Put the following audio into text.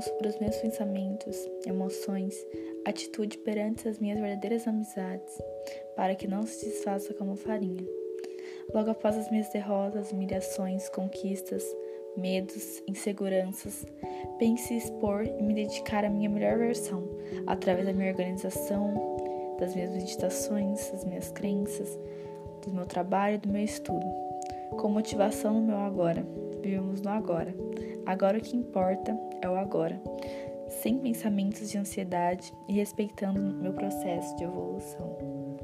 sobre os meus pensamentos, emoções, atitude perante as minhas verdadeiras amizades, para que não se desfaça como farinha. Logo após as minhas derrotas, humilhações, conquistas, medos, inseguranças, pense expor e me dedicar à minha melhor versão, através da minha organização, das minhas meditações, das minhas crenças, do meu trabalho e do meu estudo. Com motivação no meu agora. Vivemos no agora. Agora o que importa é o agora. Sem pensamentos de ansiedade e respeitando meu processo de evolução.